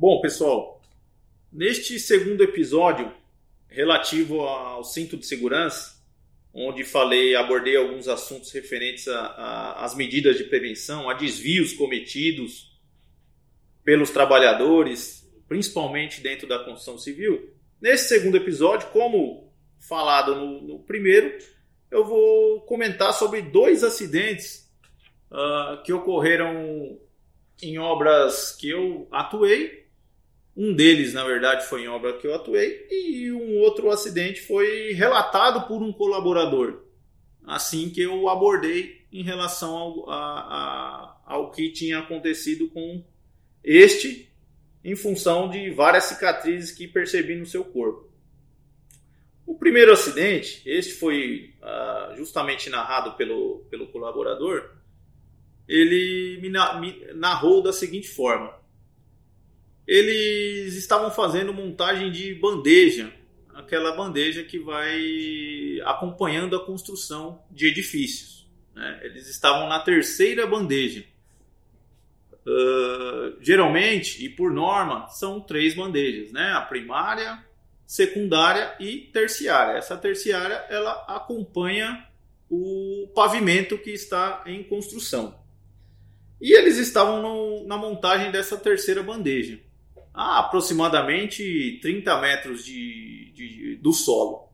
Bom, pessoal, neste segundo episódio relativo ao cinto de segurança, onde falei, abordei alguns assuntos referentes às medidas de prevenção, a desvios cometidos pelos trabalhadores, principalmente dentro da construção civil. Nesse segundo episódio, como falado no, no primeiro, eu vou comentar sobre dois acidentes uh, que ocorreram em obras que eu atuei um deles, na verdade, foi em obra que eu atuei, e um outro acidente foi relatado por um colaborador, assim que eu abordei em relação ao, a, a, ao que tinha acontecido com este, em função de várias cicatrizes que percebi no seu corpo. O primeiro acidente, este foi uh, justamente narrado pelo, pelo colaborador, ele me, me narrou da seguinte forma eles estavam fazendo montagem de bandeja, aquela bandeja que vai acompanhando a construção de edifícios. Né? Eles estavam na terceira bandeja. Uh, geralmente e por norma são três bandejas, né? A primária, secundária e terciária. Essa terciária ela acompanha o pavimento que está em construção. E eles estavam no, na montagem dessa terceira bandeja a aproximadamente 30 metros de, de do solo.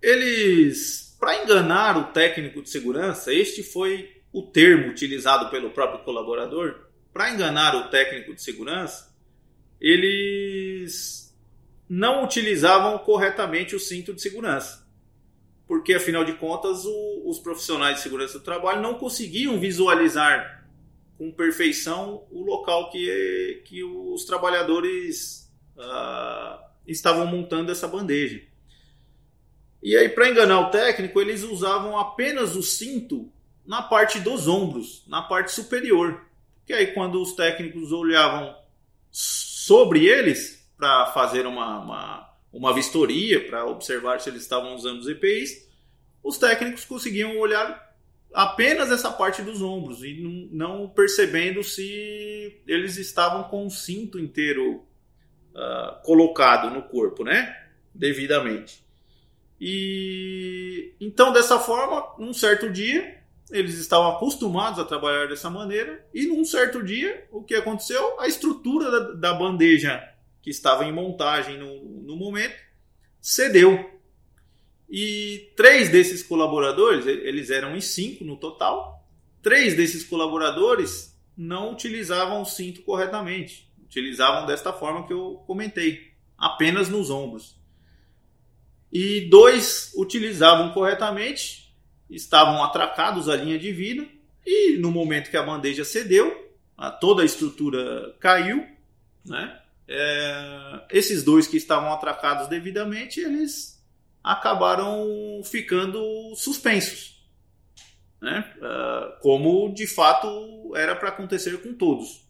Eles, para enganar o técnico de segurança, este foi o termo utilizado pelo próprio colaborador. Para enganar o técnico de segurança, eles não utilizavam corretamente o cinto de segurança. Porque, afinal de contas, o, os profissionais de segurança do trabalho não conseguiam visualizar com perfeição o local que, que os trabalhadores uh, estavam montando essa bandeja. E aí, para enganar o técnico, eles usavam apenas o cinto na parte dos ombros, na parte superior. Que aí, quando os técnicos olhavam sobre eles para fazer uma, uma, uma vistoria, para observar se eles estavam usando os EPIs, os técnicos conseguiam olhar apenas essa parte dos ombros e não, percebendo se eles estavam com o cinto inteiro uh, colocado no corpo, né? Devidamente. E então dessa forma, num certo dia, eles estavam acostumados a trabalhar dessa maneira e num certo dia, o que aconteceu? A estrutura da, da bandeja que estava em montagem no, no momento cedeu e três desses colaboradores, eles eram em cinco no total, três desses colaboradores não utilizavam o cinto corretamente. Utilizavam desta forma que eu comentei, apenas nos ombros. E dois utilizavam corretamente, estavam atracados à linha de vida, e no momento que a bandeja cedeu, toda a estrutura caiu, né? É, esses dois que estavam atracados devidamente, eles acabaram ficando suspensos, né? Uh, como de fato era para acontecer com todos.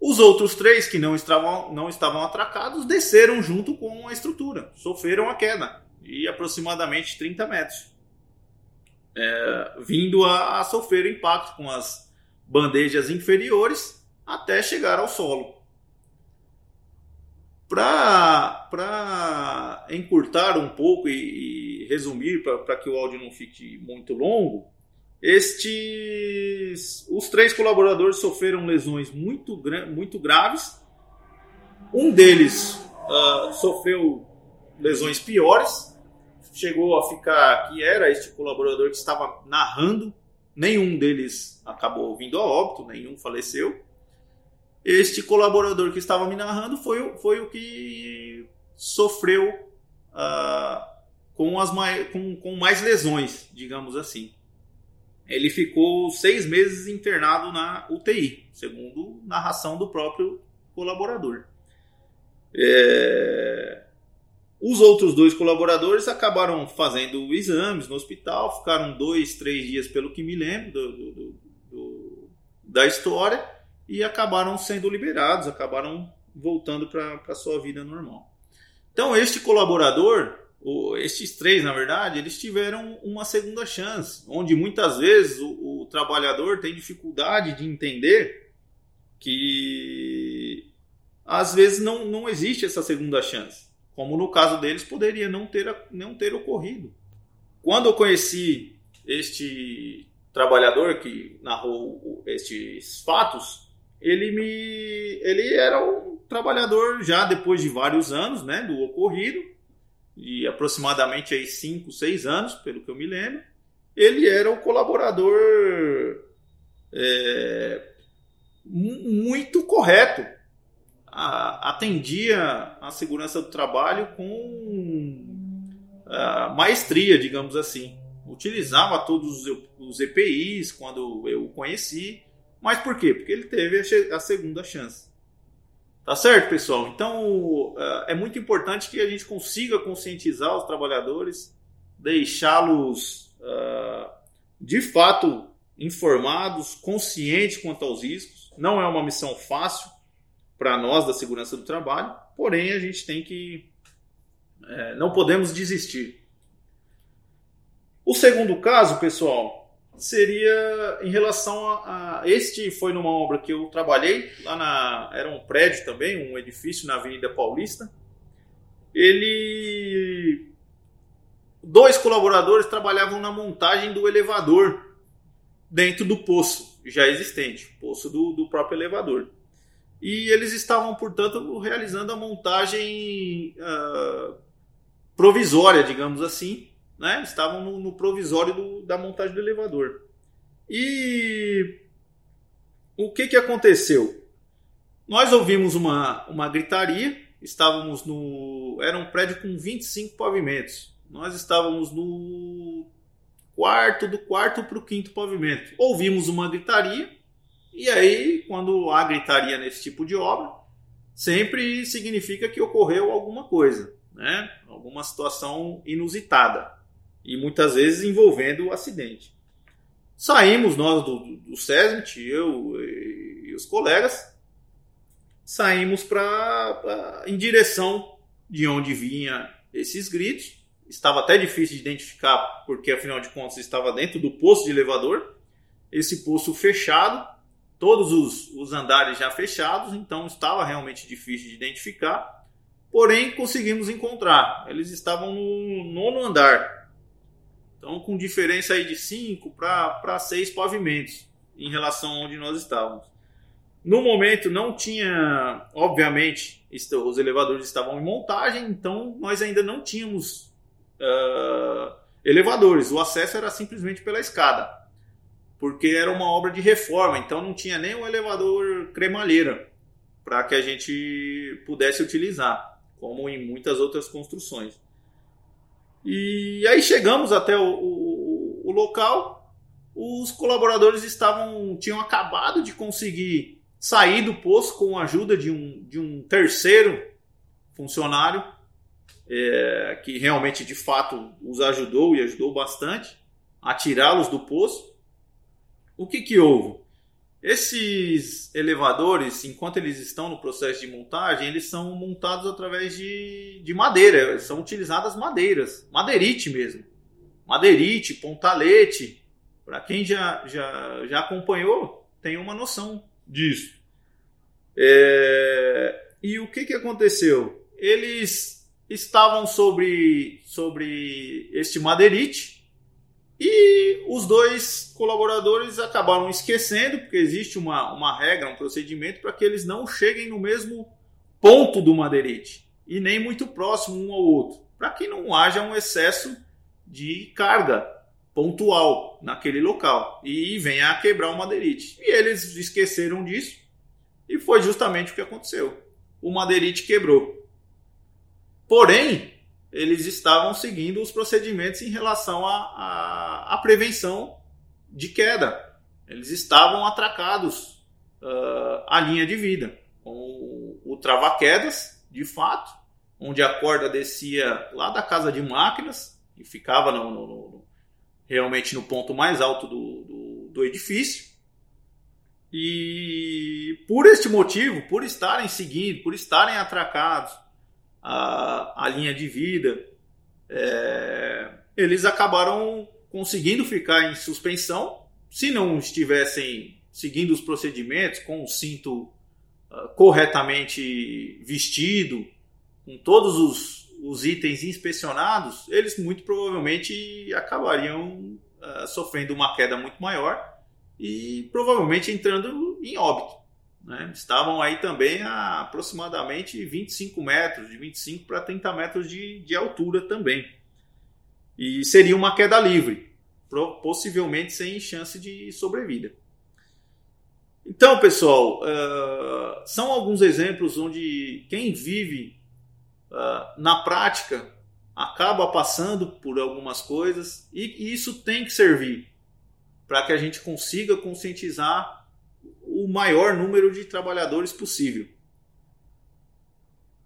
Os outros três que não estavam, não estavam atracados desceram junto com a estrutura, sofreram a queda de aproximadamente 30 metros, é, vindo a, a sofrer impacto com as bandejas inferiores até chegar ao solo. Para encurtar um pouco e, e resumir, para que o áudio não fique muito longo, estes, os três colaboradores sofreram lesões muito, muito graves. Um deles uh, sofreu lesões piores, chegou a ficar que era este colaborador que estava narrando. Nenhum deles acabou vindo a óbito, nenhum faleceu este colaborador que estava me narrando foi, foi o que sofreu uh, com, as mais, com, com mais lesões, digamos assim. Ele ficou seis meses internado na UTI, segundo narração do próprio colaborador. É... Os outros dois colaboradores acabaram fazendo exames no hospital, ficaram dois, três dias, pelo que me lembro do, do, do, da história e acabaram sendo liberados, acabaram voltando para a sua vida normal. Então, este colaborador, estes três, na verdade, eles tiveram uma segunda chance, onde muitas vezes o, o trabalhador tem dificuldade de entender que às vezes não, não existe essa segunda chance. Como no caso deles, poderia não ter, não ter ocorrido. Quando eu conheci este trabalhador que narrou estes fatos, ele me ele era um trabalhador já depois de vários anos, né, do ocorrido, e aproximadamente aí 5, 6 anos, pelo que eu me lembro, ele era um colaborador é, muito correto. A, atendia a segurança do trabalho com a, maestria, digamos assim. Utilizava todos os EPIs quando eu o conheci. Mas por quê? Porque ele teve a segunda chance. Tá certo, pessoal? Então é muito importante que a gente consiga conscientizar os trabalhadores, deixá-los uh, de fato informados, conscientes quanto aos riscos. Não é uma missão fácil para nós da segurança do trabalho, porém a gente tem que. É, não podemos desistir. O segundo caso, pessoal, seria em relação a, a, Este foi numa obra que eu trabalhei, lá na. Era um prédio também, um edifício na Avenida Paulista. Ele. Dois colaboradores trabalhavam na montagem do elevador dentro do poço já existente, poço do, do próprio elevador. E eles estavam, portanto, realizando a montagem uh, provisória, digamos assim, né? estavam no, no provisório do, da montagem do elevador. E o que, que aconteceu? Nós ouvimos uma, uma gritaria, estávamos no. Era um prédio com 25 pavimentos. Nós estávamos no quarto, do quarto para o quinto pavimento. Ouvimos uma gritaria, e aí, quando há gritaria nesse tipo de obra, sempre significa que ocorreu alguma coisa, né? alguma situação inusitada, e muitas vezes envolvendo o acidente. Saímos nós do, do, SESMIT, eu e, e os colegas, saímos para em direção de onde vinha esses gritos estava até difícil de identificar, porque afinal de contas estava dentro do poço de elevador, esse poço fechado, todos os, os andares já fechados, então estava realmente difícil de identificar, porém conseguimos encontrar. Eles estavam no nono andar, então com diferença aí de 5 para 6 pavimentos em relação a onde nós estávamos. No momento não tinha, obviamente, os elevadores estavam em montagem, então nós ainda não tínhamos uh, elevadores. O acesso era simplesmente pela escada, porque era uma obra de reforma, então não tinha nem um elevador cremalheira para que a gente pudesse utilizar, como em muitas outras construções. E aí chegamos até o, o, o local, os colaboradores estavam tinham acabado de conseguir sair do poço com a ajuda de um, de um terceiro funcionário é, que realmente de fato os ajudou e ajudou bastante a tirá-los do poço. O que, que houve? Esses elevadores, enquanto eles estão no processo de montagem, eles são montados através de, de madeira, são utilizadas madeiras, madeirite mesmo. Madeirite, pontalete. Para quem já, já, já acompanhou, tem uma noção disso. É... E o que, que aconteceu? Eles estavam sobre, sobre este madeirite e os dois colaboradores acabaram esquecendo, porque existe uma, uma regra, um procedimento para que eles não cheguem no mesmo ponto do madeirite e nem muito próximo um ao outro, para que não haja um excesso de carga pontual naquele local e venha a quebrar o madeirite. E eles esqueceram disso e foi justamente o que aconteceu. O madeirite quebrou. Porém, eles estavam seguindo os procedimentos em relação à prevenção de queda. Eles estavam atracados uh, à linha de vida, com o, o trava-quedas, de fato, onde a corda descia lá da casa de máquinas, e ficava no, no, no, realmente no ponto mais alto do, do, do edifício. E por este motivo, por estarem seguindo, por estarem atracados, a, a linha de vida, é, eles acabaram conseguindo ficar em suspensão. Se não estivessem seguindo os procedimentos com o cinto corretamente vestido, com todos os, os, itens inspecionados, eles muito provavelmente acabariam uh, sofrendo uma queda muito maior e provavelmente entrando em óbito. Né? Estavam aí também a aproximadamente 25 metros, de 25 para 30 metros de, de altura também. E seria uma queda livre, possivelmente sem chance de sobrevida. Então, pessoal, uh, são alguns exemplos onde quem vive uh, na prática acaba passando por algumas coisas e isso tem que servir para que a gente consiga conscientizar o maior número de trabalhadores possível.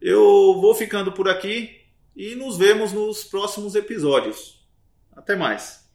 Eu vou ficando por aqui e nos vemos nos próximos episódios. Até mais.